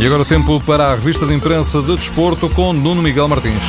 E agora tempo para a revista de imprensa de desporto com Nuno Miguel Martins.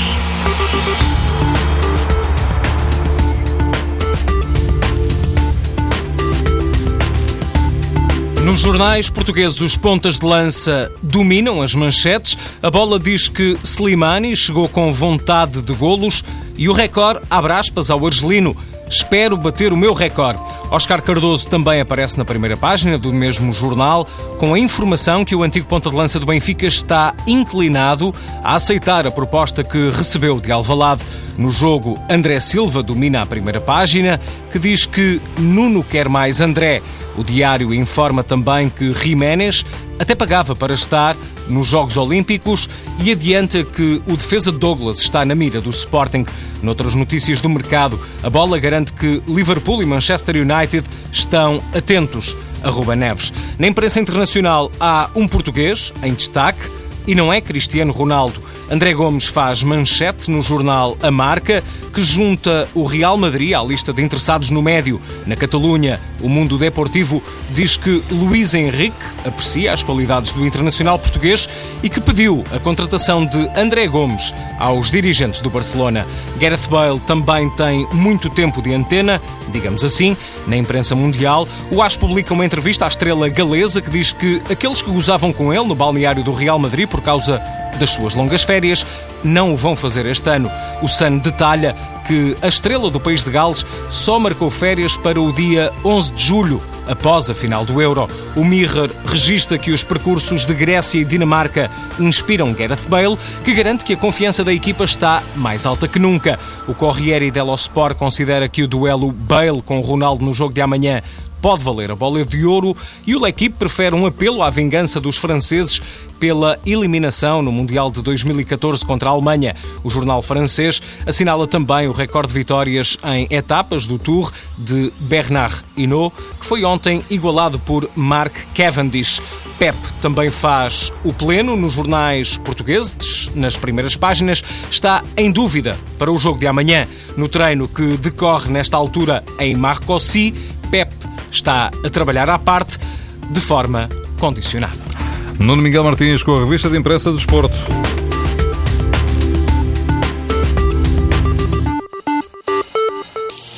Nos jornais portugueses, os pontas de lança dominam as manchetes. A bola diz que Slimani chegou com vontade de golos e o recorde abre aspas ao argelino. Espero bater o meu recorde. Oscar Cardoso também aparece na primeira página do mesmo jornal, com a informação que o antigo ponta de lança do Benfica está inclinado a aceitar a proposta que recebeu de Alvalade. No jogo, André Silva domina a primeira página, que diz que Nuno quer mais André. O diário informa também que Jiménez até pagava para estar nos Jogos Olímpicos e adianta que o defesa Douglas está na mira do Sporting. Noutras notícias do mercado, a bola garante que Liverpool e Manchester United estão atentos a Ruba Neves. Na imprensa internacional há um português em destaque e não é Cristiano Ronaldo. André Gomes faz manchete no jornal A Marca, que junta o Real Madrid à lista de interessados no médio. Na Catalunha, o mundo deportivo diz que Luís Henrique aprecia as qualidades do internacional português e que pediu a contratação de André Gomes aos dirigentes do Barcelona. Gareth Bale também tem muito tempo de antena, digamos assim, na imprensa mundial. O AS publica uma entrevista à estrela galesa que diz que aqueles que gozavam com ele no balneário do Real Madrid por causa das suas longas férias não o vão fazer este ano. O Sun detalha que a estrela do país de Gales só marcou férias para o dia 11 de julho, após a final do Euro. O Mirror registra que os percursos de Grécia e Dinamarca inspiram Gareth Bale, que garante que a confiança da equipa está mais alta que nunca. O Corriere dello Sport considera que o duelo Bale com Ronaldo no jogo de amanhã pode valer a bola de ouro e o L'Equipe prefere um apelo à vingança dos franceses pela eliminação no Mundial de 2014 contra a Alemanha. O jornal francês assinala também o recorde de vitórias em etapas do Tour de Bernard Hinault, que foi ontem igualado por Mark Cavendish. Pep também faz o pleno nos jornais portugueses, nas primeiras páginas. Está em dúvida para o jogo de amanhã. No treino que decorre nesta altura em Marcoussis, Pep está a trabalhar à parte de forma condicionada. Nuno Miguel Martins com a revista de imprensa do Desporto.